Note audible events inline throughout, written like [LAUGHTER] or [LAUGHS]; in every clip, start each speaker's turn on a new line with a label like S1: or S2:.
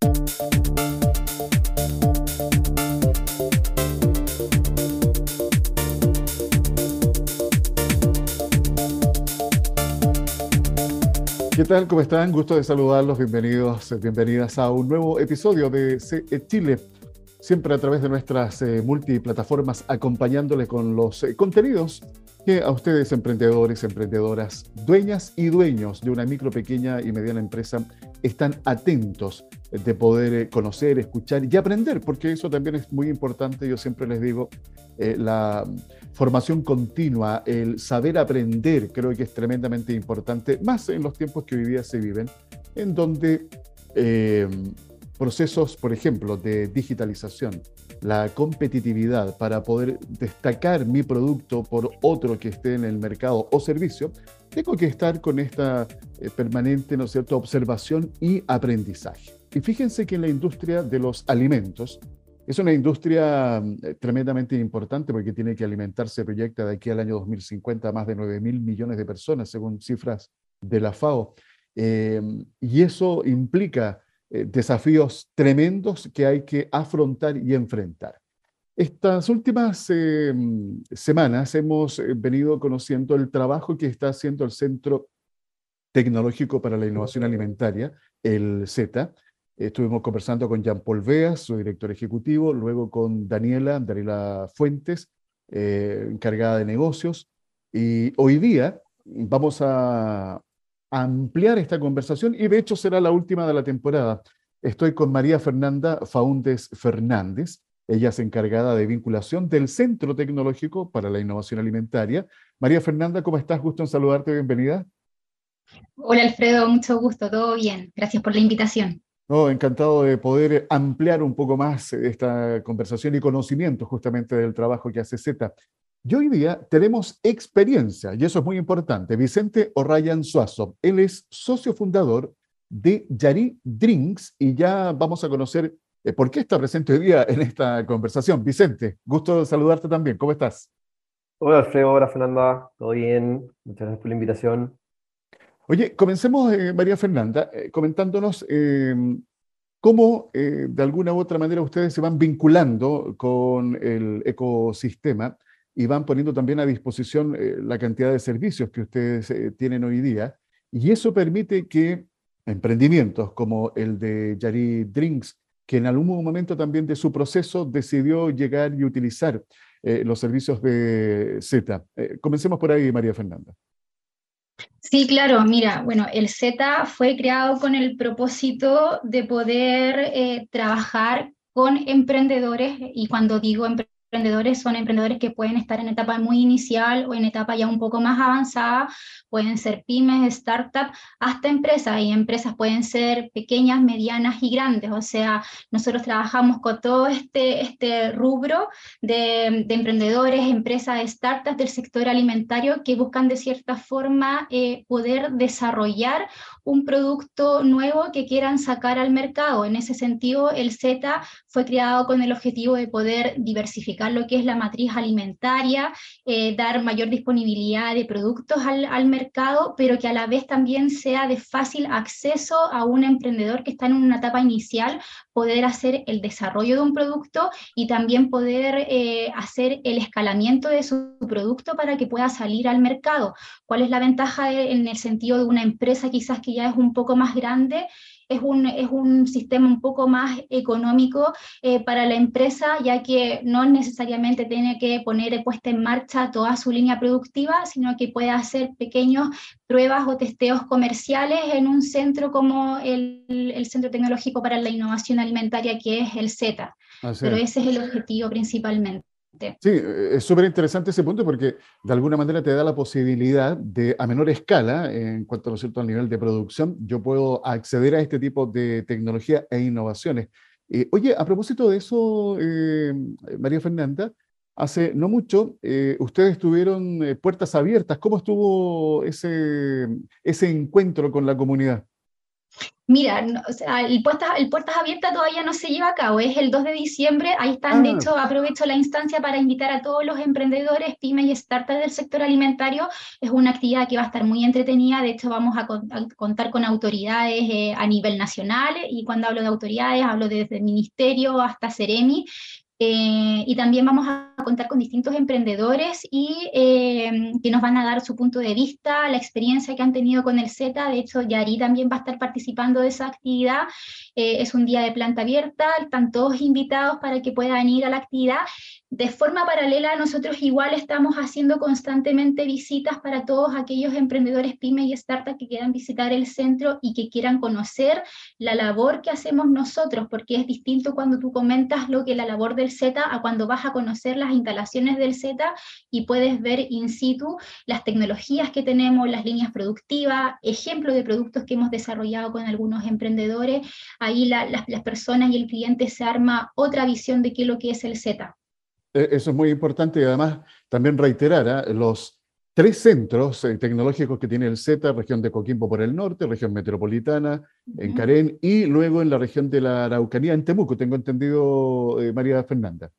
S1: ¿Qué tal? ¿Cómo están? Gusto de saludarlos. Bienvenidos, bienvenidas a un nuevo episodio de CE Chile, siempre a través de nuestras eh, multiplataformas, acompañándoles con los eh, contenidos que a ustedes, emprendedores, emprendedoras, dueñas y dueños de una micro, pequeña y mediana empresa, están atentos de poder eh, conocer, escuchar y aprender, porque eso también es muy importante. Yo siempre les digo, la formación continua, el saber aprender, creo que es tremendamente importante, más en los tiempos que hoy día se viven, en donde eh, procesos, por ejemplo, de digitalización, la competitividad para poder destacar mi producto por otro que esté en el mercado o servicio, tengo que estar con esta eh, permanente, ¿no cierto?, observación y aprendizaje. Y fíjense que en la industria de los alimentos, es una industria mm, eh, tremendamente importante porque tiene que alimentarse, proyecta de aquí al año 2050 a más de 9 mil millones de personas, según cifras de la FAO. Em, y eso implica eh, desafíos tremendos que hay que afrontar y enfrentar. Estas últimas em, semanas hemos eh, venido conociendo el trabajo que está haciendo el Centro Tecnológico para la Innovación Alimentaria, el Z, Estuvimos conversando con Jean-Paul Veas, su director ejecutivo, luego con Daniela, Daniela Fuentes, eh, encargada de negocios. Y hoy día vamos a ampliar esta conversación y de hecho será la última de la temporada. Estoy con María Fernanda Faúndez Fernández. Ella es encargada de vinculación del Centro Tecnológico para la Innovación Alimentaria. María Fernanda, ¿cómo estás? Gusto en saludarte, bienvenida.
S2: Hola Alfredo, mucho gusto, todo bien. Gracias por la invitación.
S1: No, encantado de poder ampliar un poco más esta conversación y conocimiento justamente del trabajo que hace Z. Y hoy día tenemos experiencia, y eso es muy importante. Vicente O'Ryan Suazo, él es socio fundador de Yari Drinks, y ya vamos a conocer eh, por qué está presente hoy día en esta conversación. Vicente, gusto saludarte también. ¿Cómo estás?
S3: Hola Alfredo, hola Fernanda, ¿todo bien? Muchas gracias por la invitación.
S1: Oye, comencemos, eh, María Fernanda, eh, comentándonos em, cómo de alguna u otra manera ustedes se van vinculando con el ecosistema y van poniendo también a disposición la cantidad de servicios que ustedes tienen hoy día. Y eso permite que emprendimientos como el de Yari Drinks, que en algún momento también de su proceso decidió llegar y utilizar los servicios de Z. comencemos por ahí, María Fernanda.
S2: Sí, claro, mira, bueno, el Z fue creado con el propósito de poder eh, trabajar con emprendedores y cuando digo emprendedores, emprendedores son emprendedores que pueden estar en etapa muy inicial o en etapa ya un poco más avanzada, pueden ser pymes, startups, hasta empresas, y empresas pueden ser pequeñas, medianas y grandes, o sea, nosotros trabajamos con todo este, este rubro de, emprendedores, empresas, startups del sector alimentario que buscan de cierta forma eh, poder desarrollar un producto nuevo que quieran sacar al mercado. En ese sentido, el Z fue creado con el objetivo de poder diversificar lo que es la matriz alimentaria, eh, dar mayor disponibilidad de productos al, mercado, pero que a la vez también sea de fácil acceso a un emprendedor que está en una etapa inicial, poder hacer el desarrollo de un producto y también poder eh, hacer el escalamiento de su producto para que pueda salir al mercado. ¿Cuál es la ventaja en el sentido de una empresa quizás que ya es un poco más grande? Es un, es un sistema un poco más económico eh, para la empresa, ya que no necesariamente tiene que poner puesta en marcha toda su línea productiva, sino que puede hacer pequeños pruebas o testeos comerciales en un centro como el, el Centro Tecnológico para la Innovación Alimentaria, que es el Z. Pero ese es el objetivo principalmente.
S1: Sí, eh, es súper interesante ese punto porque de alguna manera te da la posibilidad de, a menor escala, en cuanto ¿no cierto? al nivel de producción, yo puedo acceder a este tipo de tecnología e innovaciones. Eh, oye, a propósito de eso, eh, María Fernanda, hace no mucho ustedes tuvieron puertas abiertas. ¿Cómo estuvo ese, ese encuentro con la comunidad?
S2: Mira, el, puertas, el Puertas Abiertas todavía no se lleva a cabo, es el 2 de diciembre, ahí están, de ah. hecho aprovecho la instancia para invitar a todos los emprendedores, pymes y startups del sector alimentario, es una actividad que va a estar muy entretenida, de hecho vamos a, contar con autoridades eh, a nivel nacional, y cuando hablo de autoridades hablo desde el ministerio hasta Ceremi, eh, y también vamos a contar con distintos emprendedores y eh, que nos van a dar su punto de vista, la experiencia que han tenido con el Z. De hecho, Yari también va a estar participando de esa actividad. Eh, es un día de planta abierta, están todos invitados para que puedan ir a la actividad. De forma paralela, nosotros igual estamos haciendo constantemente visitas para todos aquellos emprendedores pymes y startups que quieran visitar el centro y que quieran conocer la labor que hacemos nosotros, porque es distinto cuando tú comentas lo que la labor del Z a cuando vas a conocer las instalaciones del Z y puedes ver in situ las tecnologías que tenemos, las líneas productivas, ejemplos de productos que hemos desarrollado con algunos emprendedores. Ahí las, las personas y el cliente se arma otra visión de qué es lo que es el Z.
S1: E, eso es muy importante y además también reiterar ¿ah? los tres centros eh, tecnológicos que tiene el Z, región de Coquimbo por el norte, región metropolitana, en Carén, y luego en la región de la Araucanía, en Temuco, tengo entendido, eh, María Fernanda.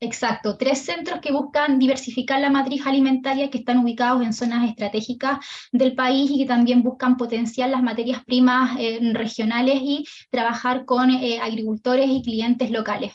S2: Exacto, tres centros que buscan diversificar la matriz alimentaria que están ubicados en zonas estratégicas del país y que también buscan potenciar las materias primas eh, regionales y trabajar con agricultores y clientes locales.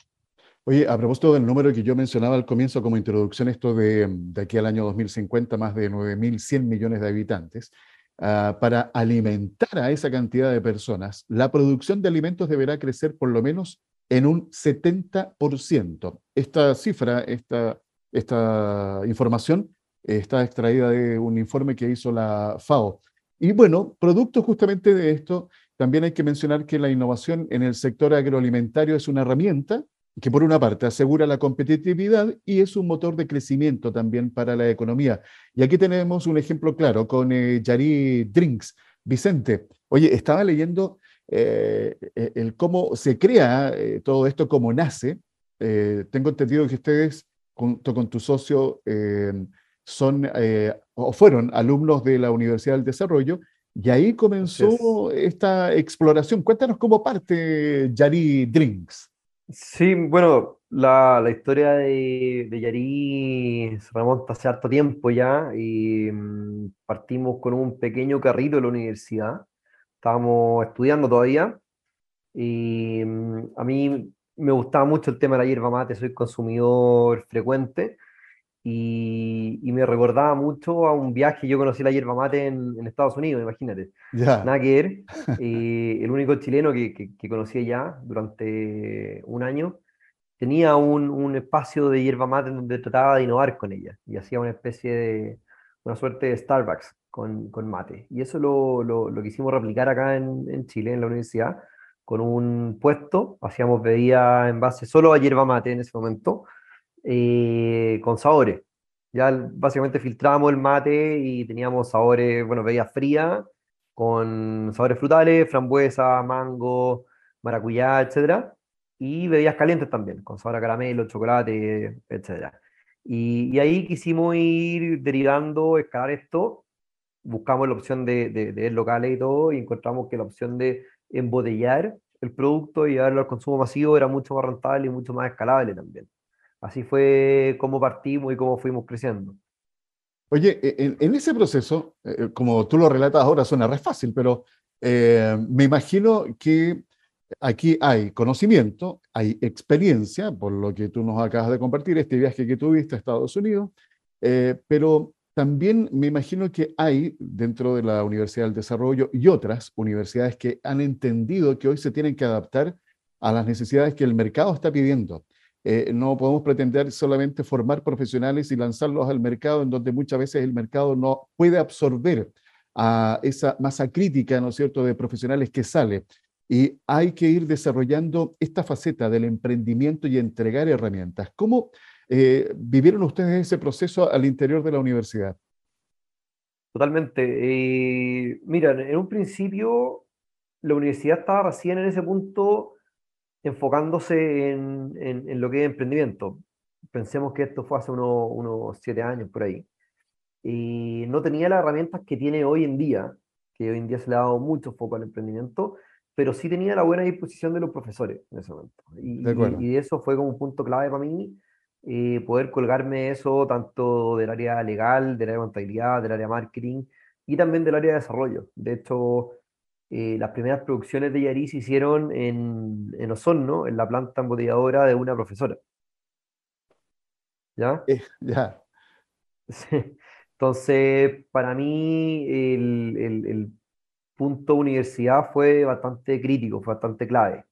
S1: Oye, a propósito del número que yo mencionaba al comienzo como introducción, esto de, de aquí al año 2050, más de 9.100 millones de habitantes, ah, para alimentar a esa cantidad de personas, la producción de alimentos deberá crecer por lo menos en un 70%. Esta cifra, esta, esta información está extraída de un informe que hizo la FAO. Y bueno, producto justamente de esto, también hay que mencionar que la innovación en el sector agroalimentario es una herramienta que por una parte asegura la competitividad y es un motor de crecimiento también para la economía. Y aquí tenemos un ejemplo claro con eh, Yari Drinks. Vicente, oye, estaba leyendo eh, eh, el cómo se crea todo esto, cómo nace. tengo entendido que ustedes, junto con tu socio, son o fueron alumnos de la Universidad del Desarrollo y ahí comenzó esta exploración. Cuéntanos cómo parte Yari Drinks.
S3: Sí, bueno, la, historia de, de Yarí se remonta hace harto tiempo ya y mm, partimos con un pequeño carrito de la universidad. Estábamos estudiando todavía y mm, a mí me gustaba mucho el tema de la hierba mate, soy consumidor frecuente y, me recordaba mucho a un viaje, yo conocí la hierba mate en, Estados Unidos, imagínate. Yeah. Nada [LAUGHS] el único chileno que, que, conocí allá durante un año, tenía un, un, espacio de hierba mate donde trataba de innovar con ella y hacía una especie de, una suerte de Starbucks con, con mate. Y eso lo, lo, lo, quisimos replicar acá en, en Chile, en la universidad, con un puesto, hacíamos bebida en base solo a hierba mate en ese momento, eh, con sabores. Ya básicamente filtrábamos el mate y teníamos sabores, bueno, bebida fría, con sabores frutales, frambuesa, mango, maracuyá, etc. Y bebidas calientes también, con sabor a caramelo, chocolate, etc. Y, y ahí quisimos ir derivando, escalar esto. Buscamos la opción de, de, de locales y todo, y encontramos que la opción de embotellar el producto y llevarlo al consumo masivo era mucho más rentable y mucho más escalable también. Así fue como partimos y cómo fuimos creciendo.
S1: Oye, e, en, ese proceso, eh, eh, como tú lo relatas ahora, suena re fácil, pero eh, me imagino que aquí hay conocimiento, hay experiencia, por lo que tú nos acabas de compartir, este viaje que tuviste a Estados Unidos, pero también me imagino que hay dentro de la Universidad del Desarrollo y otras universidades que han entendido que hoy se tienen que adaptar a las necesidades que el mercado está pidiendo. Eh, no podemos pretender solamente formar profesionales y lanzarlos al mercado, en donde muchas veces el mercado no puede absorber a esa masa crítica, ¿no es cierto?, de profesionales que sale. Y hay que ir desarrollando esta faceta del emprendimiento y entregar herramientas. ¿Cómo eh, vivieron ustedes ese proceso al interior de la universidad?
S3: Totalmente. Eh, mira, en un principio la universidad estaba recién en ese punto enfocándose en, en, lo que es emprendimiento. Pensemos que esto fue hace unos siete años por ahí. Y no tenía las herramientas que tiene hoy en día, que hoy en día se le ha dado mucho foco al emprendimiento, pero sí tenía la buena disposición de los profesores en ese momento. Y, y, eso fue como un punto clave para mí, eh, poder colgarme eso tanto del área legal, del área de contabilidad, del área de marketing y también del área de desarrollo. De hecho, eh, las primeras producciones de Yaris se hicieron en, en Osorno, en la planta embotelladora de una profesora. ¿Ya?
S1: Eh, ya.
S3: Entonces, para mí, el, el, el, punto universidad fue bastante crítico, fue bastante clave.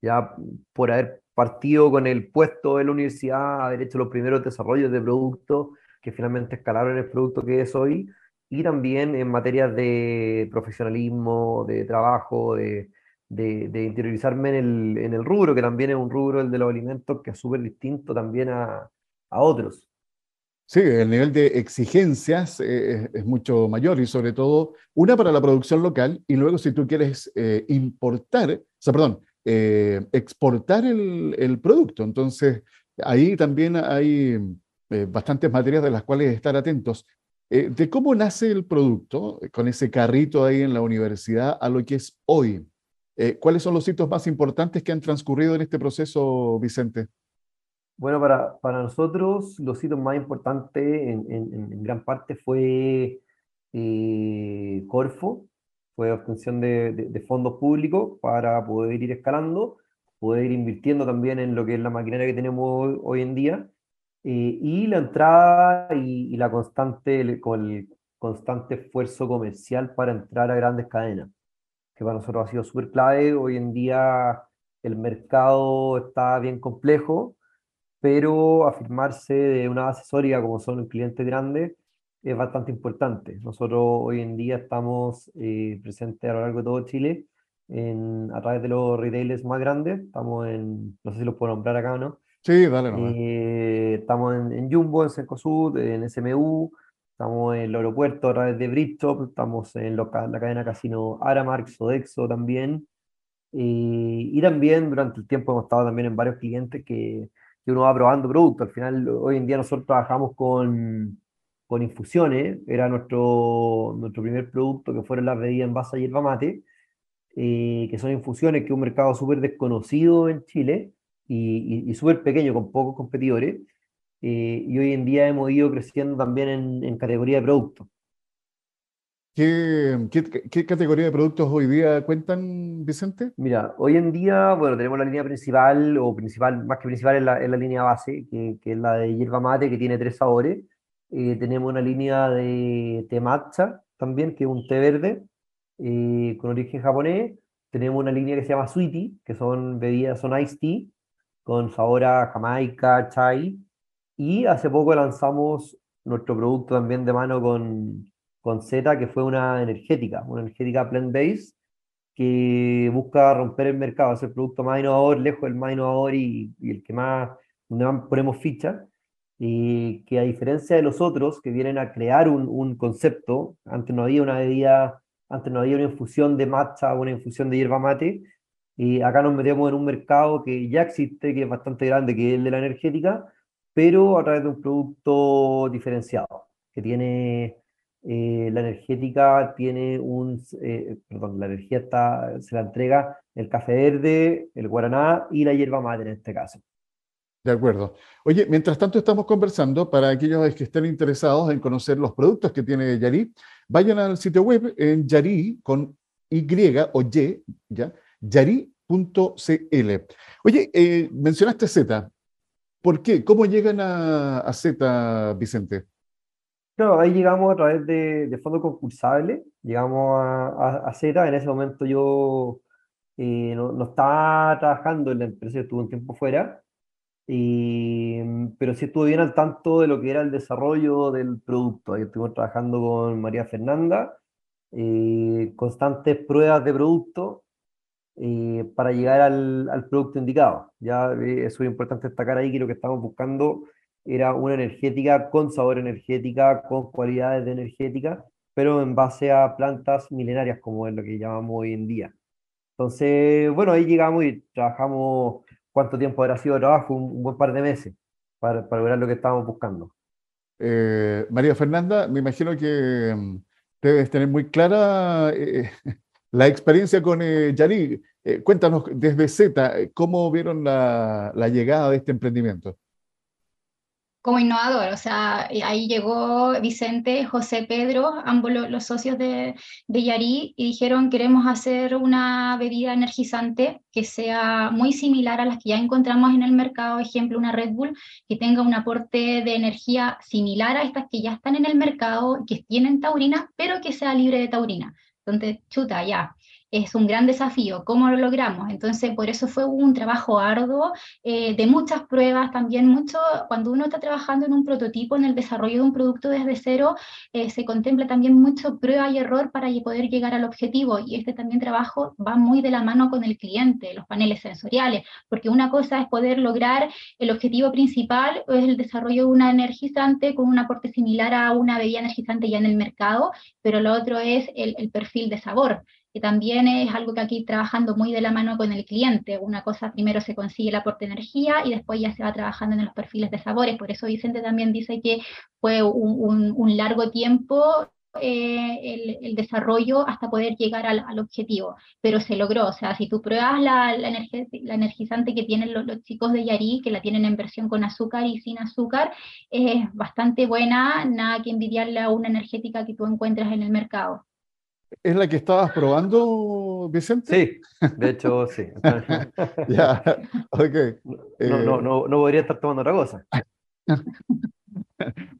S3: Ya por haber partido con el puesto de la universidad, haber hecho los primeros desarrollos de productos que finalmente escalaron el producto que es hoy, y también en materias de profesionalismo, de trabajo, de, de, interiorizarme en el, en el, rubro, que también es un rubro, el de los alimentos, que es súper distinto también a, a, otros.
S1: Sí, el nivel de exigencias eh, es, mucho mayor y sobre todo una para la producción local y luego si tú quieres eh, importar, o sea, perdón, eh, exportar el, el, producto. Entonces, ahí también hay bastantes materias de las cuales estar atentos. Eh, de cómo nace el producto eh, con ese carrito ahí en la universidad a lo que es hoy. Eh, ¿Cuáles son los hitos más importantes que han transcurrido en este proceso, Vicente?
S3: Bueno, para, para nosotros los hitos más importantes en, gran parte fue Corfo, fue obtención de, de, fondos públicos para poder ir escalando, poder ir invirtiendo también en lo que es la maquinaria que tenemos hoy en día eh, y la entrada y, la constante, con el constante esfuerzo comercial para entrar a grandes cadenas, que para nosotros ha sido súper clave. Hoy en día el mercado está bien complejo, pero afirmarse de una base sólida como son clientes grandes es bastante importante. Nosotros hoy en día estamos eh, presentes a lo largo de todo Chile en, a través de los retailers más grandes. Estamos en, no sé si los puedo nombrar acá o no,
S1: Sí, dale
S3: eh, estamos en, Jumbo, en Cencosud, en SMU, estamos en el aeropuerto a través de Bridgestop, estamos en la cadena casino Aramark, Sodexo también. Eh, y también durante el tiempo hemos estado también en varios clientes que, que, uno va probando productos. Al final, hoy en día nosotros trabajamos con, con infusiones, era nuestro, nuestro primer producto que fueron las bebidas en base a hierba mate, eh, que son infusiones que es un mercado súper desconocido en Chile y, y, súper pequeño, con pocos competidores. Eh, y hoy en día hemos ido creciendo también en, en categoría de productos.
S1: ¿Qué, ¿Qué, qué, categoría de productos hoy día cuentan, Vicente?
S3: Mira, hoy en día, bueno, tenemos la línea principal, o principal, más que principal, es la, es la línea base, que, que, es la de hierba mate, que tiene tres sabores. Eh, tenemos una línea de té matcha también, que es un té verde, eh, con origen japonés. Tenemos una línea que se llama Sweetie, que son bebidas, son iced tea, con sabor a Jamaica, chai. Y hace poco lanzamos nuestro producto también de mano con, con Z, que fue una energética, una energética plant-based, que busca romper el mercado, el producto más innovador, lejos del más innovador y, y el que más, donde más ponemos ficha. Y que a diferencia de los otros que vienen a crear un, un concepto, antes no había una bebida, antes no había una infusión de matcha o una infusión de hierba mate, y acá nos metemos en un mercado que ya existe, que es bastante grande, que es el de la energética, pero a través de un producto diferenciado, que tiene, eh, la energética tiene un, eh, perdón, la energía está, se la entrega el café verde, el guaraná y la hierba mate en este caso.
S1: De acuerdo. Oye, mientras tanto estamos conversando, para aquellos que estén interesados en conocer los productos que tiene Yari, vayan al sitio web en Yari con Y o Y, ¿ya? yari.cl. Oye, eh, mencionaste Z. ¿Por qué? ¿Cómo llegan a, Z, Vicente?
S3: No, ahí llegamos a través de, de fondos concursables, llegamos a, Z. En ese momento yo eh, no, estaba trabajando en la empresa, estuve un tiempo fuera, pero sí estuve bien al tanto de lo que era el desarrollo del producto. Ahí estuvimos trabajando con María Fernanda, eh, constantes pruebas de producto eh, para llegar al, al, producto indicado. Ya eh, es muy importante destacar ahí que lo que estamos buscando era una energética con sabor energética, con cualidades de energética, pero en base a plantas milenarias, como es lo que llamamos hoy en día. Entonces, bueno, ahí llegamos y trabajamos, ¿cuánto tiempo habrá sido de trabajo? Un, buen par de meses para, para lograr lo que estábamos buscando.
S1: Eh, María Fernanda, me imagino que mm, debes tener muy clara La experiencia con eh, Yari, eh, cuéntanos desde Z, ¿cómo vieron la, llegada de este emprendimiento?
S2: Como innovador, o sea, ahí llegó Vicente, José Pedro, ambos los, socios de, de, Yari, y dijeron queremos hacer una bebida energizante que sea muy similar a las que ya encontramos en el mercado, ejemplo, una Red Bull, que tenga un aporte de energía similar a estas que ya están en el mercado, que tienen taurina, pero que sea libre de taurina. Entonces, chuta, ya, es un gran desafío. ¿Cómo lo logramos? Entonces, por eso fue un trabajo arduo, eh, de muchas pruebas, también mucho, cuando uno está trabajando en un prototipo, en el desarrollo de un producto desde cero, eh, se contempla también mucho prueba y error para poder llegar al objetivo. Y este también trabajo va muy de la mano con el cliente, los paneles sensoriales, porque una cosa es poder lograr el objetivo principal, es el desarrollo de una energizante con un aporte similar a una bebida energizante ya en el mercado, pero lo otro es el perfil de sabor que también es algo que aquí trabajando muy de la mano con el cliente. Una cosa primero se consigue el aporte de energía y después ya se va trabajando en los perfiles de sabores. Por eso Vicente también dice que fue un, largo tiempo eh, el, desarrollo hasta poder llegar al, objetivo, pero se logró. O sea, si tú pruebas la, la, la energizante que tienen los, chicos de Yari, que la tienen en versión con azúcar y sin azúcar, es bastante buena, nada que envidiarle a una energética que tú encuentras en el mercado.
S1: ¿Es la que estabas probando, Vicente?
S3: Sí, de hecho sí. [LAUGHS]
S1: ya, ok.
S3: No, no, no, no, podría estar tomando otra cosa. [LAUGHS]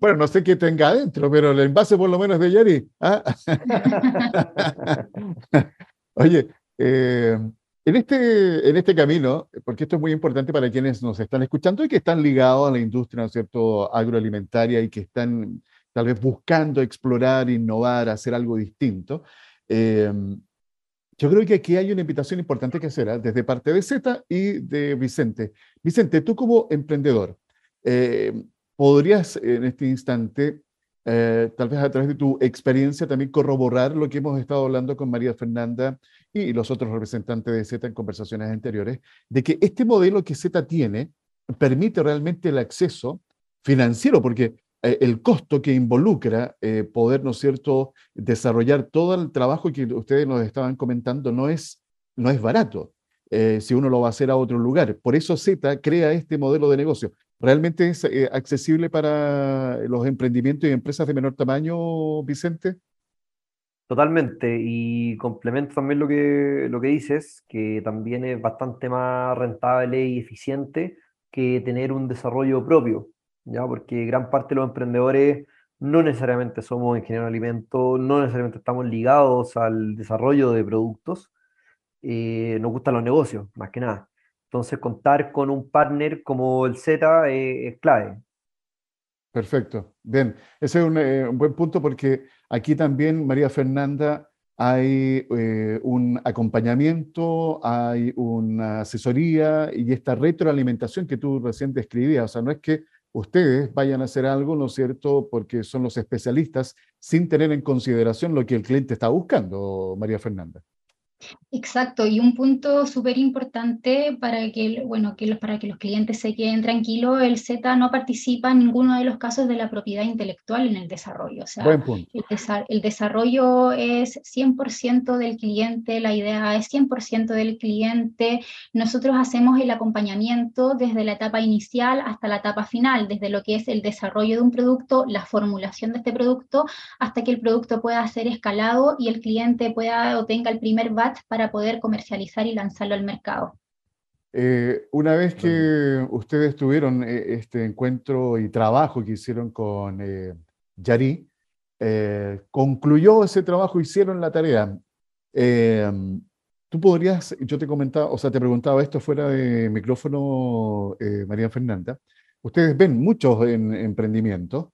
S1: bueno, no sé qué tenga adentro, pero el envase por lo menos de Jerry. ¿ah? [LAUGHS] Oye, eh, en, este, en este camino, porque esto es muy importante para quienes nos están escuchando y que están ligados a la industria ¿no es cierto? agroalimentaria y que están tal vez buscando explorar, innovar, hacer algo distinto. Em, yo creo que aquí hay una invitación importante que hacer ¿ah? desde parte de Z y de Vicente. Vicente, tú como emprendedor, eh, ¿podrías en este instante, eh, tal vez a través de tu experiencia, también corroborar lo que hemos estado hablando con María Fernanda y los otros representantes de Z en conversaciones anteriores, de que este modelo que Z tiene permite realmente el acceso financiero, porque eh, el costo que involucra eh, poder, ¿no cierto?, desarrollar todo el trabajo que ustedes nos estaban comentando no es, no es barato eh, si uno lo va a hacer a otro lugar. Por eso Z crea este modelo de negocio. ¿Realmente es accesible para los emprendimientos y empresas de menor tamaño, Vicente?
S3: Totalmente, y complemento también lo que, lo que dices, que también es bastante más rentable y eficiente que tener un desarrollo propio. ¿Ya? Porque gran parte de los emprendedores no necesariamente somos ingenieros de alimentos, no necesariamente estamos ligados al desarrollo de productos, eh, nos gustan los negocios, más que nada. Entonces, contar con un partner como el Z es clave.
S1: Perfecto. Bien, ese es un, eh, buen punto porque aquí también, María Fernanda, hay eh, un acompañamiento, hay una asesoría y esta retroalimentación que tú recién describías. O sea, no es que ustedes vayan a hacer algo, ¿no es cierto?, porque son los especialistas, sin tener en consideración lo que el cliente está buscando, María Fernanda.
S2: Exacto, y un punto súper importante para que, bueno, que los, para que los clientes se queden tranquilos, el Z no participa en ninguno de los casos de la propiedad intelectual en el desarrollo. O sea, El, desarrollo es 100% del cliente, la idea es 100% del cliente. Nosotros hacemos el acompañamiento desde la etapa inicial hasta la etapa final, desde lo que es el desarrollo de un producto, la formulación de este producto, hasta que el producto pueda ser escalado y el cliente pueda o tenga el primer para poder comercializar y lanzarlo al mercado.
S1: Eh, una vez que ustedes tuvieron eh, este encuentro y trabajo que hicieron con eh, Yari, concluyó ese trabajo, hicieron la tarea. Tú podrías, yo te comentaba, o sea, te preguntaba esto fuera de micrófono, María Fernanda. Ustedes ven muchos en, emprendimientos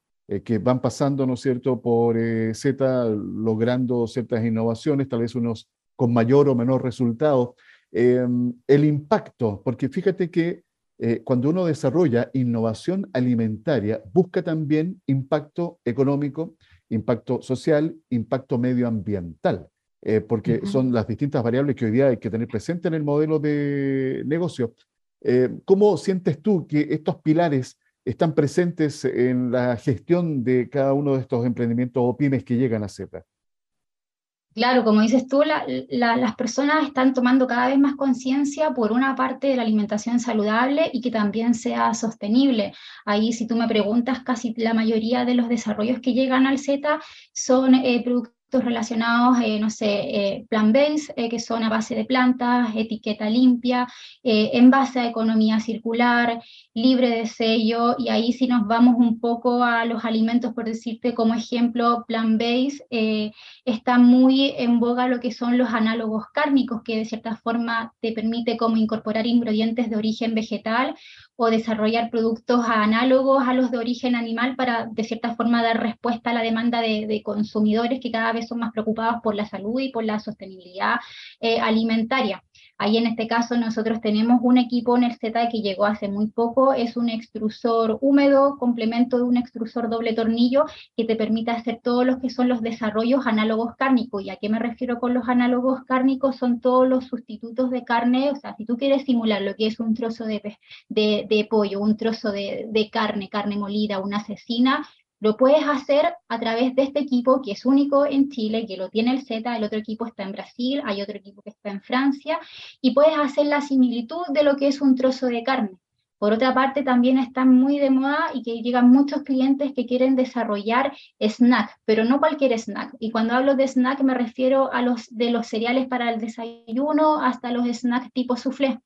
S1: que van pasando, ¿no es cierto?, por Z, logrando ciertas innovaciones, tal vez unos con mayor o menor resultado. Em, el impacto, porque fíjate que eh, cuando uno desarrolla innovación alimentaria, busca también impacto económico, impacto social, impacto medioambiental, eh, porque son las distintas variables que hoy día hay que tener presente en el modelo de negocio. Eh, ¿Cómo sientes tú que estos pilares están presentes en la gestión de cada uno de estos emprendimientos o pymes que llegan a CETA?
S2: Claro, como dices tú, las personas están tomando cada vez más conciencia por una parte de la alimentación saludable y que también sea sostenible. Ahí, si tú me preguntas, casi la mayoría de los desarrollos que llegan al Z son eh, productos relacionados, eh, no sé, eh, plant-based, eh, que son a base de plantas, etiqueta limpia, en base a economía circular, libre de sello, y ahí si nos vamos un poco a los alimentos, por decirte como ejemplo, plant-based, está muy en boga lo que son los análogos cárnicos, que de cierta forma te permite como incorporar ingredientes de origen vegetal o desarrollar productos análogos a los de origen animal para, de cierta forma, dar respuesta a la demanda de, consumidores que cada vez son más preocupados por la salud y por la sostenibilidad eh, alimentaria. Ahí en este caso nosotros tenemos un equipo en el Z que llegó hace muy poco, es un extrusor húmedo, complemento de un extrusor doble tornillo que te permite hacer todos los que son los desarrollos análogos cárnicos. ¿Y a qué me refiero con los análogos cárnicos? Son todos los sustitutos de carne, o sea, si tú quieres simular lo que es un trozo de, de, pollo, un trozo de, de carne, carne molida, una cecina, lo puedes hacer a través de este equipo que es único en Chile, que lo tiene el Z, el otro equipo está en Brasil, hay otro equipo que está en Francia, y puedes hacer la similitud de lo que es un trozo de carne. Por otra parte, también están muy de moda y que llegan muchos clientes que quieren desarrollar snack, pero no cualquier snack. Y cuando hablo de snack me refiero a los de los cereales para el desayuno hasta los snacks tipo soufflé.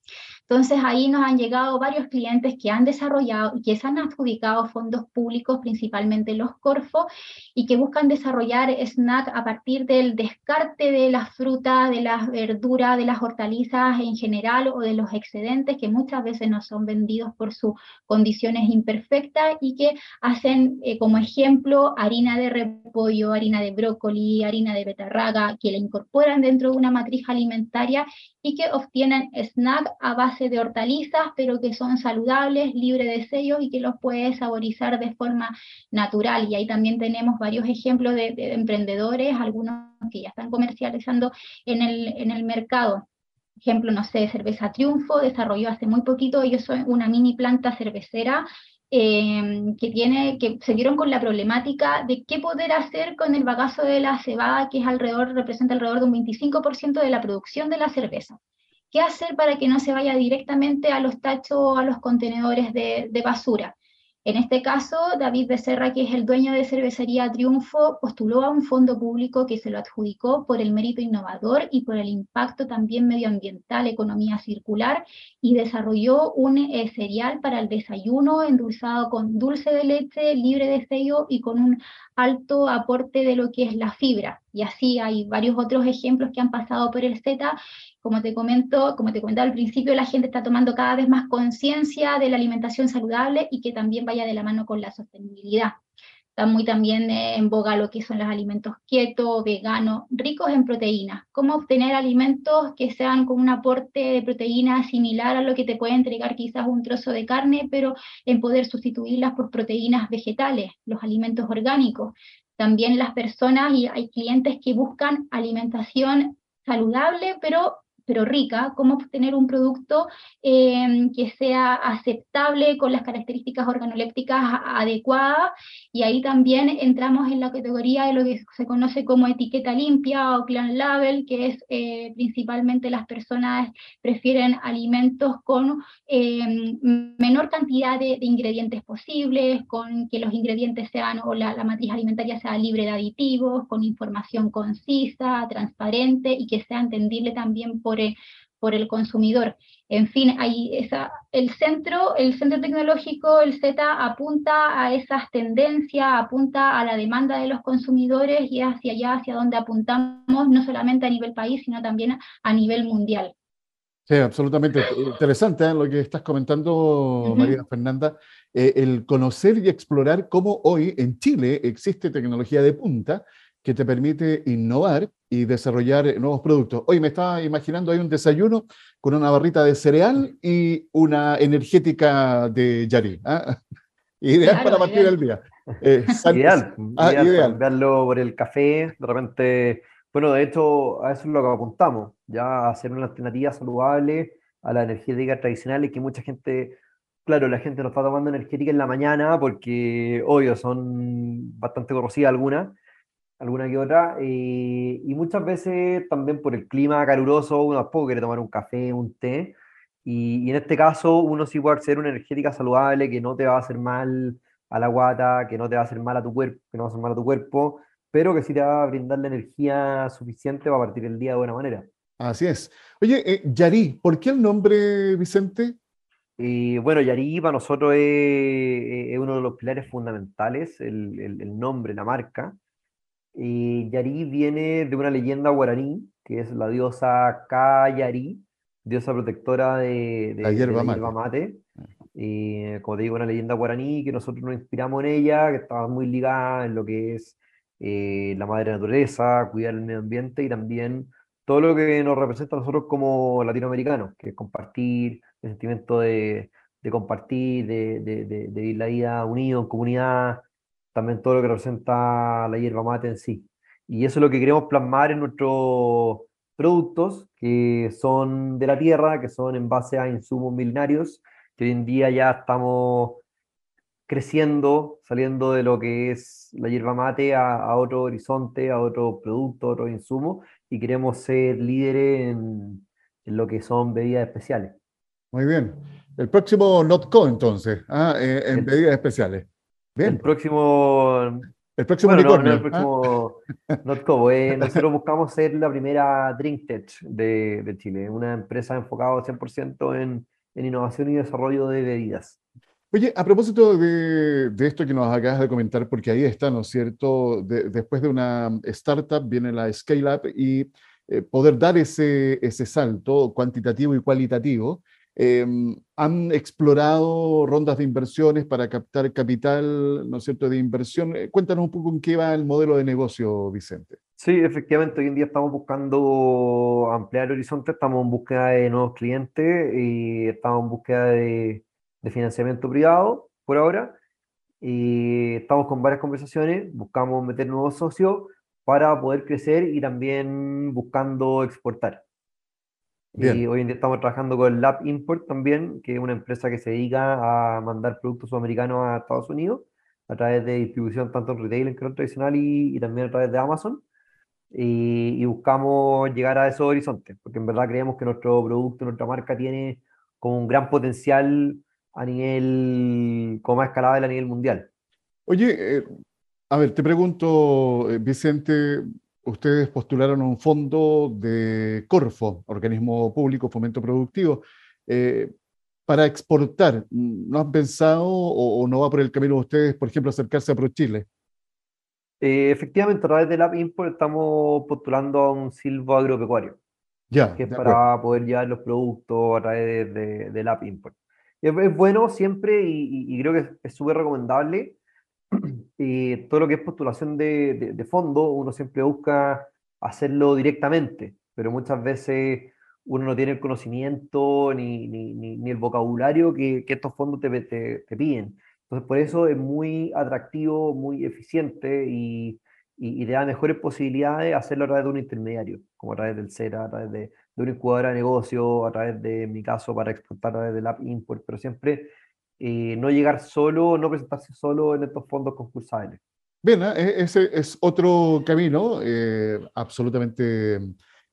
S2: Entonces ahí nos han llegado varios clientes que han desarrollado y que se han adjudicado fondos públicos, principalmente los Corfo, y que buscan desarrollar snack a partir del descarte de las frutas, de las verduras, de las hortalizas en general o de los excedentes que muchas veces no son vendidos por sus condiciones imperfectas y que hacen eh, como ejemplo harina de repollo, harina de brócoli, harina de betarraga, que la incorporan dentro de una matriz alimentaria y que obtienen snack a base de hortalizas, pero que son saludables, libres de sellos y que los puedes saborizar de forma natural. Y ahí también tenemos varios ejemplos de, emprendedores, algunos que ya están comercializando en el, en el mercado ejemplo, no sé, cerveza Triunfo, desarrolló hace muy poquito, ellos son una mini planta cervecera eh, que, tiene, que se dieron con la problemática de qué poder hacer con el bagazo de la cebada, que es alrededor, representa alrededor de un 25% de la producción de la cerveza. ¿Qué hacer para que no se vaya directamente a los tachos o a los contenedores de basura? En este caso, David Becerra, que es el dueño de Cervecería Triunfo, postuló a un fondo público que se lo adjudicó por el mérito innovador y por el impacto también medioambiental, economía circular, y desarrolló un eh, cereal para el desayuno endulzado con dulce de leche, libre de sello y con un alto aporte de lo que es la fibra. Y así hay varios otros ejemplos que han pasado por el Z como te comento, como te comentaba al principio, la gente está tomando cada vez más conciencia de la alimentación saludable y que también vaya de la mano con la sostenibilidad. Está muy también eh, en boga lo que son los alimentos keto, veganos, ricos en proteínas. Cómo obtener alimentos que sean con un aporte de proteína similar a lo que te puede entregar quizás un trozo de carne, pero en poder sustituirlas por proteínas vegetales, los alimentos orgánicos. También las personas y hay clientes que buscan alimentación saludable, pero pero rica, cómo obtener un producto em, que sea aceptable con las características organolépticas adecuadas. Y ahí también entramos en la categoría de lo que se conoce como etiqueta limpia o clan label, que es eh, principalmente las personas prefieren alimentos con em, menor cantidad de, ingredientes posibles, con que los ingredientes sean o la, la matriz alimentaria sea libre de aditivos, con información concisa, transparente y que sea entendible también por por el, consumidor. En fin, ahí esa, el centro, el centro tecnológico, el Z, apunta a esas tendencias, apunta a la demanda de los consumidores y hacia allá, hacia donde apuntamos, no solamente a nivel país, sino también a nivel mundial.
S1: Sí, absolutamente interesante ¿eh? lo que estás comentando, María Fernanda. Eh, el conocer y explorar cómo hoy en Chile existe tecnología de punta que te permite innovar y desarrollar nuevos productos. Hoy me estaba imaginando hay un desayuno con una barrita de cereal y una energética de Yari. ¿ah? [LAUGHS] Ideal para partir del día.
S3: Eh, ideal, ah, ideal, verlo por el café, de repente, bueno, de hecho, a eso es lo que apuntamos, ya hacer una alternativa saludable a la energética tradicional y que mucha gente, claro, la gente no está tomando energética en la mañana porque, obvio, son bastante corrosivas algunas, alguna que otra, eh, y muchas veces también por el clima caluroso uno tampoco quiere tomar un café, un té, y, en este caso uno sí puede a una energética saludable que no te va a hacer mal a la guata, que no te va a hacer mal a tu cuerpo, que no va a hacer mal a tu cuerpo, pero que sí te va a brindar la energía suficiente para partir el día de buena manera.
S1: Así es. Oye, eh, Yari, ¿por qué el nombre, Vicente?
S3: Y bueno, Yari para nosotros es, uno de los pilares fundamentales, el, el, nombre, la marca. Y Yari viene de una leyenda guaraní, que es la diosa Kayari, diosa protectora de, de la hierba, mate. Y como te digo, una leyenda guaraní que nosotros nos inspiramos en ella, que estaba muy ligada en lo que es eh, la madre naturaleza, cuidar el medio ambiente y también todo lo que nos representa a nosotros como latinoamericanos, que es compartir, el sentimiento de, compartir, de, de, vivir la vida unido, en comunidad, también todo lo que representa la hierba mate en sí. Y eso es lo que queremos plasmar en nuestros productos, que son de la tierra, que son en base a insumos milenarios, que hoy en día ya estamos creciendo, saliendo de lo que es la hierba mate a, otro horizonte, a otro producto, a otro insumo, y queremos ser líderes en, en lo que son bebidas especiales.
S1: Muy bien. El próximo NotCo, entonces, ah, eh, en bebidas especiales. Bien.
S3: El próximo.
S1: El próximo bueno,
S3: no, el próximo ¿ah? [LAUGHS] NotCo. Eh, nosotros buscamos ser la primera DrinkTech de, de Chile, una empresa enfocada 100% en, en innovación y desarrollo de bebidas.
S1: Oye, a propósito de, de, esto que nos acabas de comentar, porque ahí está, ¿no es cierto? después de una startup viene la Scale Up y eh, poder dar ese, ese salto cuantitativo y cualitativo Em, han explorado rondas de inversiones para captar capital, ¿no es cierto?, de inversión. Eh, cuéntanos un poco en qué va el modelo de negocio, Vicente.
S3: Sí, efectivamente, hoy en día estamos buscando ampliar el horizonte, estamos en búsqueda de nuevos clientes y estamos en búsqueda de, de financiamiento privado por ahora. Y estamos con varias conversaciones, buscamos meter nuevos socios para poder crecer y también buscando exportar. Y hoy en día estamos trabajando con Lab Import también, que es una empresa que se dedica a mandar productos sudamericanos a Estados Unidos a través de distribución tanto en retail, en tradicional y, y, también a través de Amazon. Y, buscamos llegar a esos horizontes, porque en verdad creemos que nuestro producto, nuestra marca tiene como un gran potencial a nivel, como más escalable a nivel mundial.
S1: Oye, eh, a ver, te pregunto, eh, Vicente, ustedes postularon un fondo de Corfo, organismo público, fomento productivo, eh, para exportar. ¿No han pensado o, no va por el camino de ustedes, por ejemplo, acercarse a ProChile?
S3: Eh, efectivamente, a través del App Import estamos postulando a un silvo agropecuario, ya, que es para poder llevar los productos a través de, del App Import. Es, es, bueno siempre y, y creo que es súper recomendable y todo lo que es postulación de, de, fondo, uno siempre busca hacerlo directamente, pero muchas veces uno no tiene el conocimiento ni, ni, ni, el vocabulario que, que estos fondos te, te, te, piden. Entonces, por eso es muy atractivo, muy eficiente y, y, te da mejores posibilidades hacerlo a través de un intermediario, como a través del CERA, a través de, de una incubadora de negocio, a través de, en mi caso, para exportar a través del App Import, pero siempre no llegar solo, no presentarse solo en estos fondos concursables.
S1: Bien, ¿eh? e-, ese es otro camino eh, absolutamente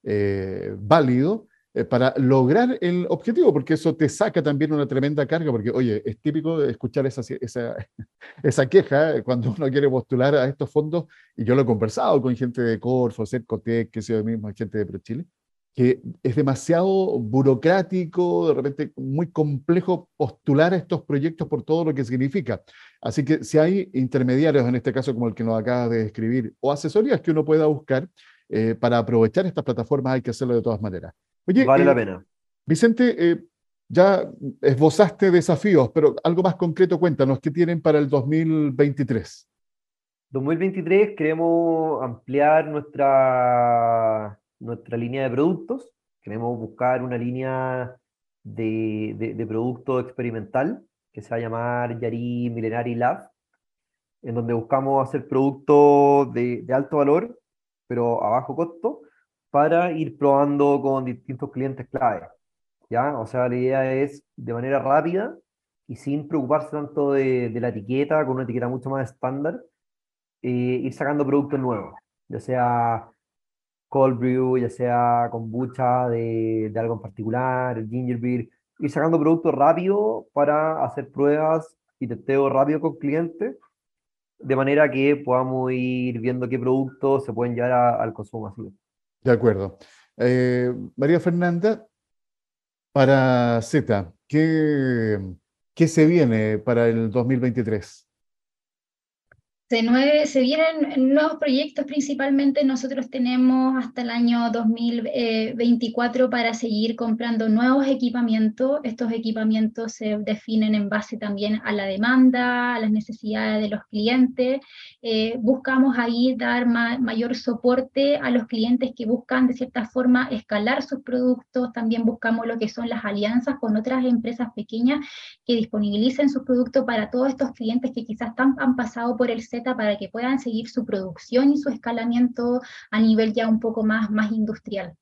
S1: eh, válido para lograr el objetivo, porque eso te saca también una tremenda carga, porque, oye, es típico escuchar esa, esa, [LAUGHS] esa queja cuando uno quiere postular a estos fondos, y yo lo he conversado con gente de Corfo, Cercotec, que sea yo mismo, gente de ProChile, que es demasiado burocrático, de repente muy complejo postular a estos proyectos por todo lo que significa. Así que si hay intermediarios, en este caso como el que nos acaba de describir, o asesorías que uno pueda buscar eh, para aprovechar estas plataformas, hay que hacerlo de todas maneras.
S3: Oye, vale la eh, pena.
S1: Vicente, eh, ya esbozaste desafíos, pero algo más concreto, cuéntanos, ¿qué tienen para el 2023?
S3: 2023 queremos ampliar nuestra nuestra línea de productos. Queremos buscar una línea de, de, producto experimental que se va a llamar Yari Millenary Lab, en donde buscamos hacer productos de, de alto valor, pero a bajo costo, para ir probando con distintos clientes clave. ¿ya? O sea, la idea es de manera rápida y sin preocuparse tanto de, de la etiqueta, con una etiqueta mucho más estándar, eh, ir sacando productos nuevos. ya sea cold brew, ya sea kombucha de, de algo en particular, ginger beer, ir sacando productos rápido para hacer pruebas y testeo rápido con clientes, de manera que podamos ir viendo qué productos se pueden llevar al consumo masivo.
S1: De acuerdo. Eh, María Fernanda, para Z, ¿qué, ¿qué se viene para el 2023?
S2: Se, se vienen nuevos proyectos, principalmente nosotros tenemos hasta el año 2024 para seguir comprando nuevos equipamientos. Estos equipamientos se definen en base también a la demanda, a las necesidades de los clientes. Eh, buscamos ahí dar mayor soporte a los clientes que buscan de cierta forma escalar sus productos. También buscamos lo que son las alianzas con otras empresas pequeñas que disponibilicen sus productos para todos estos clientes que quizás han pasado por el para que puedan seguir su producción y su escalamiento a nivel ya un poco más, más industrial.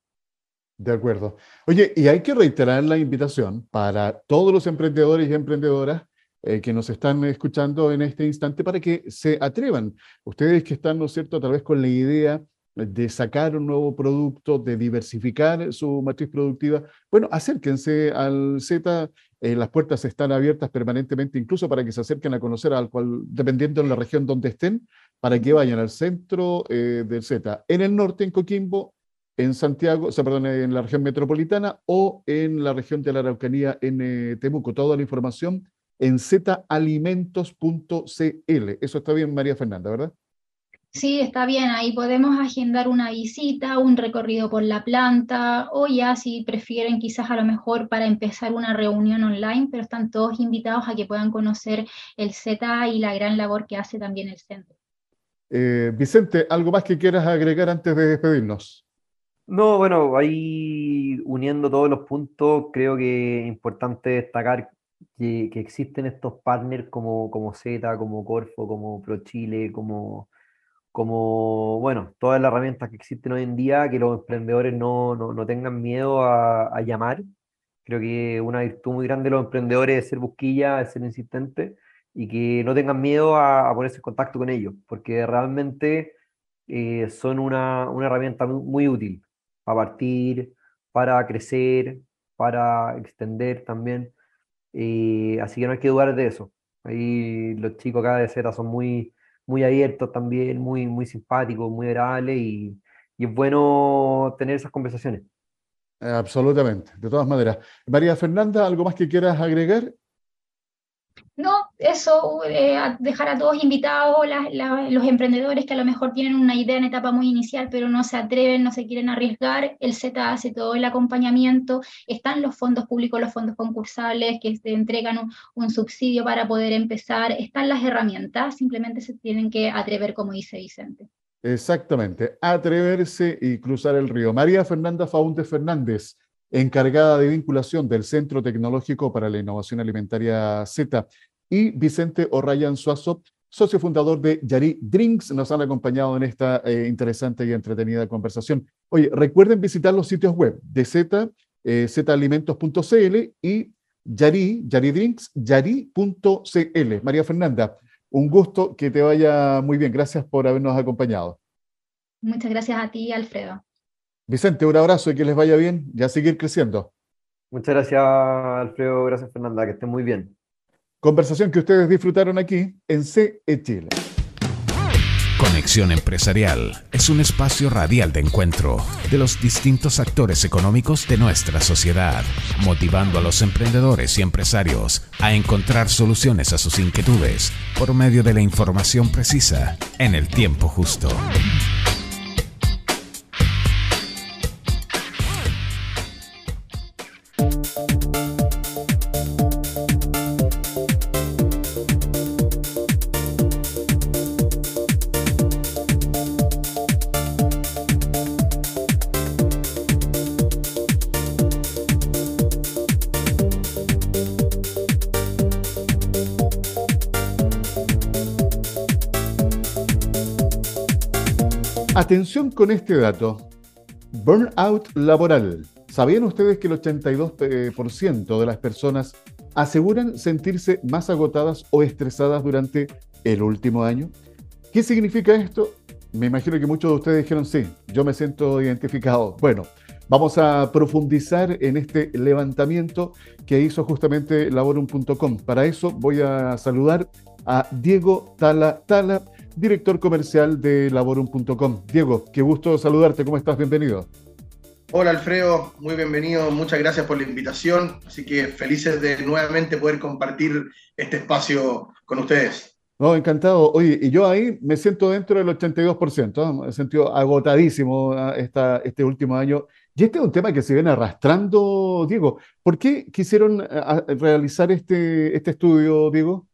S1: De acuerdo. Oye, y hay que reiterar la invitación para todos los emprendedores y emprendedoras eh, que nos están escuchando en este instante para que se atrevan. Ustedes que están, ¿no es cierto?, tal vez con la idea de sacar un nuevo producto, de diversificar su matriz productiva, bueno, acérquense al Z, eh, las puertas están abiertas permanentemente, incluso para que se acerquen a conocer al cual, dependiendo de la región donde estén, para que vayan al centro eh, del Z, en el norte, en Coquimbo, en Santiago, o sea, perdón, en la región metropolitana o en la región de la Araucanía, en eh, Temuco. Toda la información en zalimentos.cl. Eso está bien, María Fernanda, ¿verdad?
S2: Sí, está bien, ahí podemos agendar una visita, un recorrido por la planta o ya si prefieren quizás a lo mejor para empezar una reunión online, pero están todos invitados a que puedan conocer el Z y la gran labor que hace también el centro.
S1: Eh, Vicente, ¿algo más que quieras agregar antes de despedirnos?
S3: No, bueno, ahí uniendo todos los puntos, creo que es importante destacar que, que existen estos partners como, como Z, como Corfo, como ProChile, como como, bueno, todas las herramientas que existen hoy en día, que los emprendedores no, no, no tengan miedo a, llamar. Creo que una virtud muy grande de los emprendedores es ser busquilla, es ser insistente y que no tengan miedo a, a ponerse en contacto con ellos, porque realmente eh, son una, una, herramienta muy, muy, útil para partir, para crecer, para extender también. Eh, así que no hay que dudar de eso. Ahí los chicos acá de Z son muy muy abiertos también, muy, muy simpáticos, muy agradables y, y es bueno tener esas conversaciones.
S1: Absolutamente, de todas maneras. María Fernanda, ¿algo más que quieras agregar?
S2: No, eso, eh, dejar a todos invitados, los emprendedores que a lo mejor tienen una idea en etapa muy inicial, pero no se atreven, no se quieren arriesgar, el Z hace todo el acompañamiento, están los fondos públicos, los fondos concursables que te entregan un, subsidio para poder empezar, están las herramientas, simplemente se tienen que atrever, como dice Vicente.
S1: Exactamente, atreverse y cruzar el río. María Fernanda Faúndez Fernández encargada de vinculación del Centro Tecnológico para la Innovación Alimentaria Z, y Vicente O'Ryan Suazo, socio fundador de Yari Drinks, nos han acompañado en esta eh, interesante y entretenida conversación. Oye, recuerden visitar los sitios web de Z, eh, zalimentos.cl y Yari, Yari Drinks, yari.cl. María Fernanda, un gusto, que te vaya muy bien. Gracias por habernos acompañado.
S2: Muchas gracias a ti, Alfredo.
S1: Vicente, un abrazo y que les vaya bien y a seguir creciendo.
S3: Muchas gracias, Alfredo. Gracias, Fernanda. Que estén muy bien.
S1: Conversación que ustedes disfrutaron aquí en CE Chile.
S4: Conexión Empresarial es un espacio radial de encuentro de los distintos actores económicos de nuestra sociedad, motivando a los emprendedores y empresarios a encontrar soluciones a sus inquietudes por medio de la información precisa en el tiempo justo.
S1: Atención con este dato. Burnout laboral. ¿Sabían ustedes que el 82% de las personas aseguran sentirse más agotadas o estresadas durante el último año? ¿Qué significa esto? Me imagino que muchos de ustedes dijeron sí, yo me siento identificado. Bueno, vamos a profundizar en este levantamiento que hizo justamente laborum.com. Para eso voy a saludar a Diego Tala Tala, director comercial de laborum.com. Diego, qué gusto saludarte, ¿cómo estás? Bienvenido.
S5: Hola Alfredo, muy bienvenido, muchas gracias por la invitación, así que felices de nuevamente poder compartir este espacio con ustedes.
S1: No, encantado. Oye, y yo ahí me siento dentro del 82%, me he sentido agotadísimo ah, esta, este último año. Y este es un tema que se viene arrastrando, Diego. ¿Por qué quisieron ah, realizar este, este estudio, Diego?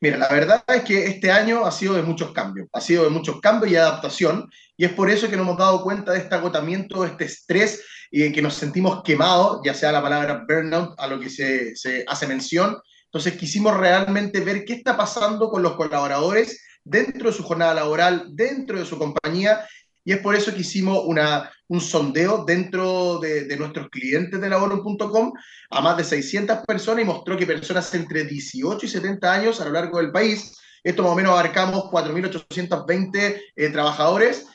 S5: Mira, la verdad es que este año ha sido de muchos cambios, ha sido de muchos cambios y adaptación, y es por eso que nos hemos dado cuenta de este agotamiento, de este estrés, y de que nos sentimos quemados, ya sea la palabra burnout a lo que se, se hace mención. Entonces quisimos realmente ver qué está pasando con los colaboradores dentro de su jornada laboral, dentro de su compañía, y es por eso que hicimos una, un sondeo dentro de, de nuestros clientes de laborum.com a más de 600 personas y mostró que personas entre 18 y 70 años a lo largo del país, esto más o menos abarcamos 4.820 eh, trabajadores,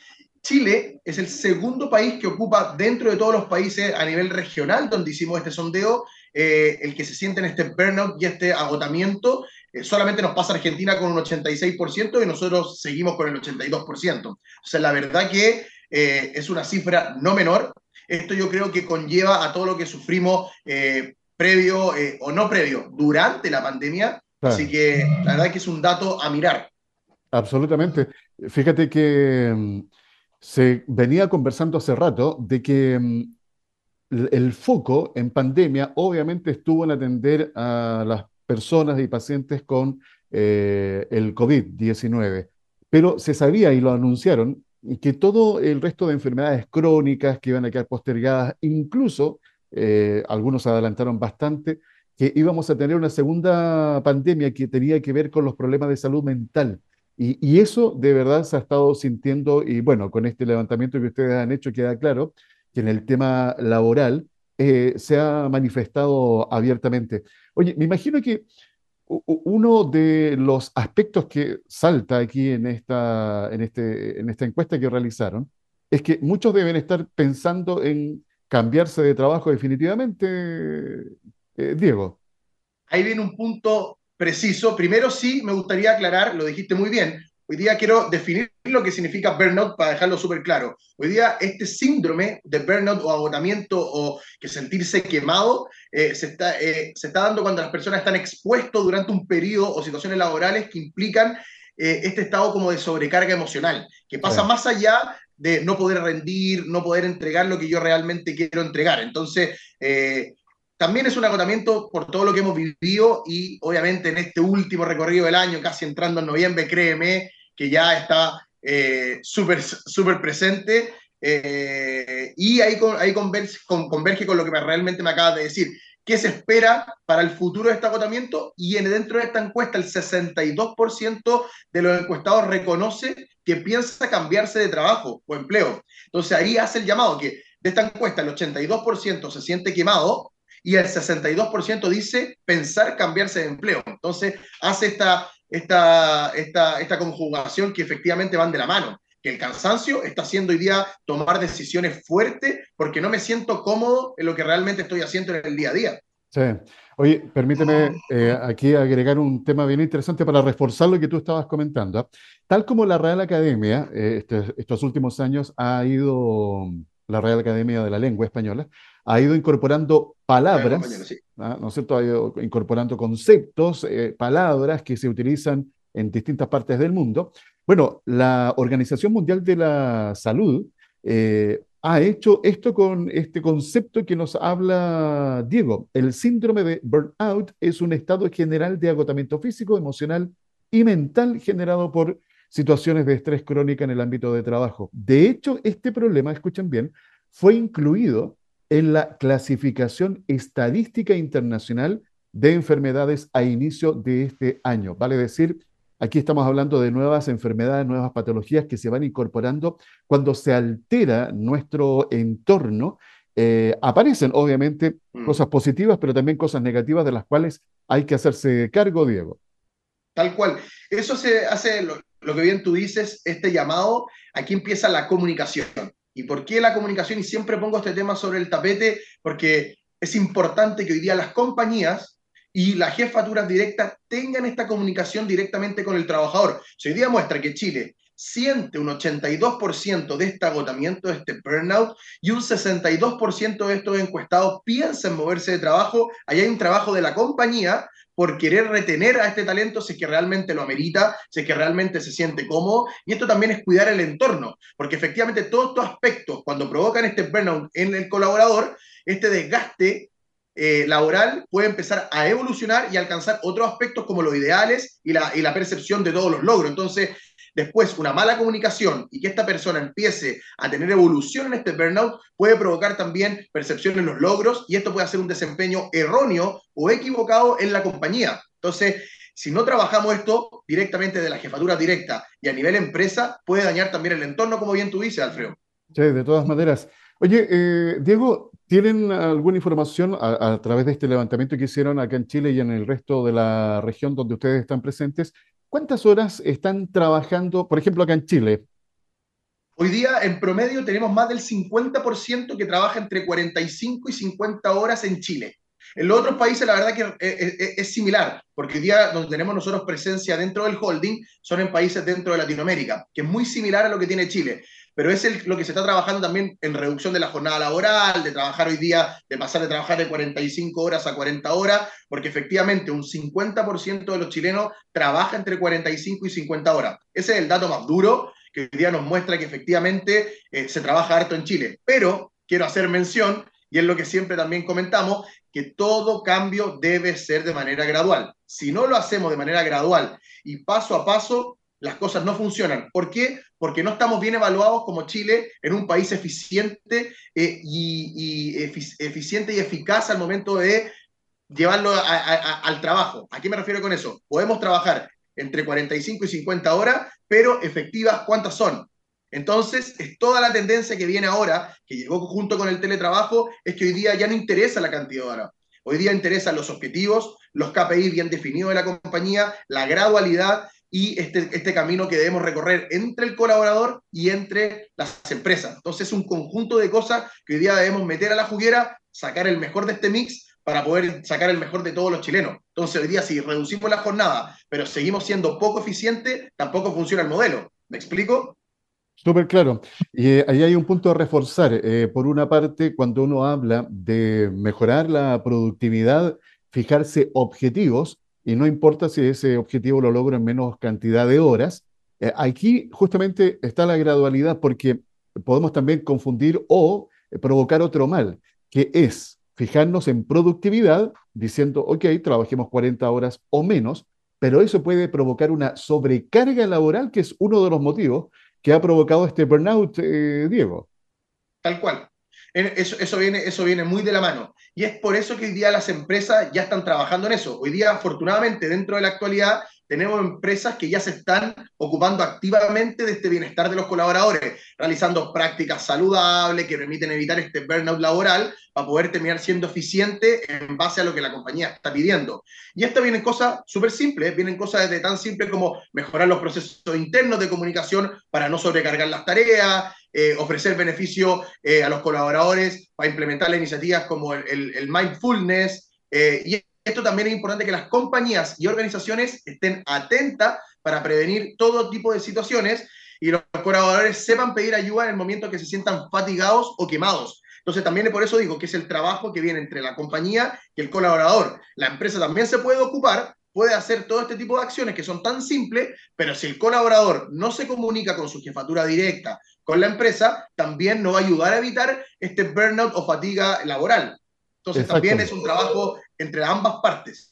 S5: Chile es el segundo país que ocupa dentro de todos los países a nivel regional donde hicimos este sondeo, eh, el que se siente en este burnout y este agotamiento solamente nos pasa Argentina con un 86% y nosotros seguimos con el 82%. O sea, la verdad que eh, es una cifra no menor. Esto yo creo que conlleva a todo lo que sufrimos eh, previo o no previo, durante la pandemia. Así que la verdad que es un dato a mirar.
S1: Absolutamente. Fíjate que mm, se venía conversando hace rato de que mm, el foco en pandemia obviamente estuvo en atender a las personas y pacientes con eh, el COVID-19. Pero se sabía y lo anunciaron que todo el resto de enfermedades crónicas que iban a quedar postergadas, incluso eh, algunos adelantaron bastante, que íbamos a tener una segunda pandemia que tenía que ver con los problemas de salud mental. Y, y, eso de verdad se ha estado sintiendo, y bueno, con este levantamiento que ustedes han hecho queda claro que en el tema laboral eh, se ha manifestado abiertamente. Oye, me imagino que uno de los aspectos que salta aquí en esta, en este, en esta encuesta que realizaron es que muchos deben estar pensando en cambiarse de trabajo definitivamente, eh, Diego.
S5: Ahí viene un punto preciso. Primero sí, me gustaría aclarar, lo dijiste muy bien, Hoy día quiero definir lo que significa burnout para dejarlo súper claro. Hoy día este síndrome de burnout o agotamiento o que sentirse quemado eh, se, está, eh, se está dando cuando las personas están expuestos durante un periodo o situaciones laborales que implican eh, este estado como de sobrecarga emocional, que pasa más allá de no poder rendir, no poder entregar lo que yo realmente quiero entregar. Entonces, también es un agotamiento por todo lo que hemos vivido y obviamente en este último recorrido del año, casi entrando en noviembre, créeme, que ya está eh, súper super presente eh, y ahí, ahí converge, con, lo que realmente me acabas de decir. ¿Qué se espera para el futuro de este agotamiento? Y en, dentro de esta encuesta, el 62% de los encuestados reconoce que piensa cambiarse de trabajo o empleo. Entonces ahí hace el llamado que de esta encuesta el 82% se siente quemado y el 62% dice pensar cambiarse de empleo. Entonces hace esta, esta, esta, esta conjugación que efectivamente van de la mano. Que el cansancio está haciendo hoy día tomar decisiones fuertes porque no me siento cómodo en lo que realmente estoy haciendo en el día a día.
S1: Sí. Oye, permíteme eh, aquí agregar un tema bien interesante para reforzar lo que tú estabas comentando. ¿ah? Tal como la Real Academia, eh, este, estos últimos años ha ido, la Real Academia de la Lengua Española, ha ido incorporando palabras, ¿ah? ¿no es cierto? Ha ido incorporando conceptos, eh, palabras que se utilizan en distintas partes del mundo. Bueno, la Organización Mundial de la Salud eh, ha hecho esto con este concepto que nos habla Diego. El síndrome de burnout es un estado general de agotamiento físico, emocional y mental generado por situaciones de estrés crónica en el ámbito de trabajo. De hecho, este problema, escuchen bien, fue incluido en la clasificación estadística internacional de enfermedades a inicio de este año. Vale decir, aquí estamos hablando de nuevas enfermedades, nuevas patologías que se van incorporando cuando se altera nuestro entorno. Eh, aparecen obviamente mm. cosas positivas, pero también cosas negativas de las cuales hay que hacerse cargo, Diego.
S5: Tal cual. Eso se hace, lo que bien tú dices, este llamado, aquí empieza la comunicación. ¿Y por qué la comunicación? Y siempre pongo este tema sobre el tapete, porque es importante que hoy día las compañías y las jefaturas directas tengan esta comunicación directamente con el trabajador. Si hoy día muestra que Chile siente un 82% de este agotamiento, de este burnout, y un 62% de estos encuestados piensan moverse de trabajo, allá hay un trabajo de la compañía por querer retener a este talento si es que realmente lo amerita, si es que realmente se siente cómodo. Y esto también es cuidar el entorno, porque efectivamente todos estos aspectos, cuando provocan este burnout en el colaborador, este desgaste eh, laboral puede empezar a evolucionar y alcanzar otros aspectos como los ideales y la, y la percepción de todos los logros. Entonces, después una mala comunicación y que esta persona empiece a tener evolución en este burnout puede provocar también percepción en los logros y esto puede hacer un desempeño erróneo o equivocado en la compañía. Entonces, si no trabajamos esto directamente de la jefatura directa y a nivel empresa, puede dañar también el entorno, como bien tú dices, Alfredo.
S1: Sí, de todas maneras. Oye, eh, Diego, ¿tienen alguna información a, a, través de este levantamiento que hicieron acá en Chile y en el resto de la región donde ustedes están presentes ¿Cuántas horas están trabajando, por ejemplo, acá en Chile?
S5: Hoy día, en promedio, tenemos más del 50% que trabaja entre 45 y 50 horas en Chile. En los otros países, la verdad que es, es, similar, porque hoy día donde tenemos nosotros presencia dentro del holding son en países dentro de Latinoamérica, que es muy similar a lo que tiene Chile pero es lo que se está trabajando también en reducción de la jornada laboral, de trabajar hoy día, de pasar de trabajar de 45 horas a 40 horas, porque efectivamente un 50% de los chilenos trabaja entre 45 y 50 horas. Ese es el dato más duro que hoy día nos muestra que efectivamente eh, se trabaja harto en Chile. Pero quiero hacer mención, y es lo que siempre también comentamos, que todo cambio debe ser de manera gradual. Si no lo hacemos de manera gradual y paso a paso, las cosas no funcionan. ¿Por qué? Porque no estamos bien evaluados como Chile en un país eficiente, eh, y, eficiente y eficaz al momento de llevarlo al trabajo. ¿A qué me refiero con eso? Podemos trabajar entre 45 y 50 horas, pero efectivas, ¿cuántas son? Entonces, es toda la tendencia que viene ahora, que llegó junto con el teletrabajo, es que hoy día ya no interesa la cantidad de horas. Hoy día interesan los objetivos, los KPI bien definidos de la compañía, la gradualidad y este, este camino que debemos recorrer entre el colaborador y entre las empresas. Entonces es un conjunto de cosas que hoy día debemos meter a la juguera, sacar el mejor de este mix para poder sacar el mejor de todos los chilenos. Entonces hoy día si reducimos la jornada, pero seguimos siendo poco eficientes, tampoco funciona el modelo. ¿Me explico?
S1: Súper claro. Y eh, ahí hay un punto a reforzar. Eh, por una parte, cuando uno habla de mejorar la productividad, fijarse objetivos, y no importa si ese objetivo lo logro en menos cantidad de horas. Eh, aquí justamente está la gradualidad porque podemos también confundir o eh, provocar otro mal, que es fijarnos en productividad diciendo, ok, trabajemos 40 horas o menos, pero eso puede provocar una sobrecarga laboral, que es uno de los motivos que ha provocado este burnout, eh, Diego.
S5: Tal cual. Eso, eso, viene, eso viene muy de la mano. Y es por eso que hoy día las empresas ya están trabajando en eso. Hoy día, afortunadamente, dentro de la actualidad, tenemos empresas que ya se están ocupando activamente de este bienestar de los colaboradores, realizando prácticas saludables que permiten evitar este burnout laboral para poder terminar siendo eficiente en base a lo que la compañía está pidiendo. Y esto vienen cosas súper simples, vienen cosas desde tan simples como mejorar los procesos internos de comunicación para no sobrecargar las tareas, eh, ofrecer beneficio eh, a los colaboradores para implementar las iniciativas como el, mindfulness. Eh, y esto también es importante que las compañías y organizaciones estén atentas para prevenir todo tipo de situaciones y los colaboradores sepan pedir ayuda en el momento que se sientan fatigados o quemados. Entonces también por eso digo que es el trabajo que viene entre la compañía y el colaborador. La empresa también se puede ocupar, puede hacer todo este tipo de acciones que son tan simples, pero si el colaborador no se comunica con su jefatura directa, con la empresa, también no va a ayudar a evitar este burnout o fatiga laboral. Entonces también es un trabajo entre ambas partes.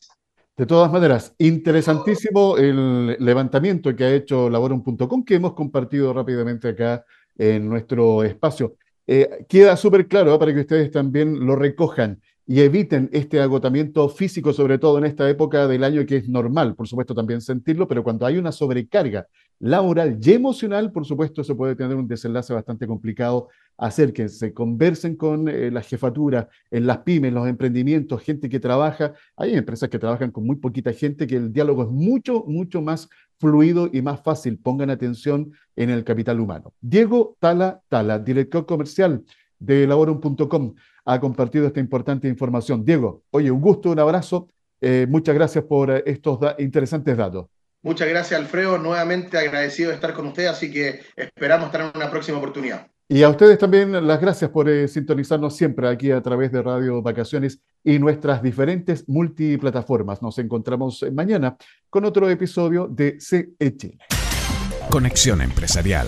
S1: De todas maneras, interesantísimo el levantamiento que ha hecho Laborum.com que hemos compartido rápidamente acá en nuestro espacio. Eh, queda súper claro ¿eh? para que ustedes también lo recojan. Y eviten este agotamiento físico, sobre todo en esta época del año que es normal, por supuesto, también sentirlo, pero cuando hay una sobrecarga laboral y emocional, por supuesto, eso puede tener un desenlace bastante complicado. Acérquense, conversen con eh, la jefatura, en las pymes, los emprendimientos, gente que trabaja. Hay empresas que trabajan con muy poquita gente, que el diálogo es mucho, mucho más fluido y más fácil. Pongan atención en el capital humano. Diego Tala Tala, director comercial de elaborum.com, ha compartido esta importante información. Diego, oye, un gusto, un abrazo. Eh, muchas gracias por eh, estos interesantes datos.
S5: Muchas gracias, Alfredo. Nuevamente agradecido de estar con usted, así que esperamos estar en una próxima oportunidad.
S1: Y a ustedes también las gracias por eh, sintonizarnos siempre aquí a través de Radio Vacaciones y nuestras diferentes multiplataformas. Nos encontramos mañana con otro episodio de CE Chile.
S4: Conexión Empresarial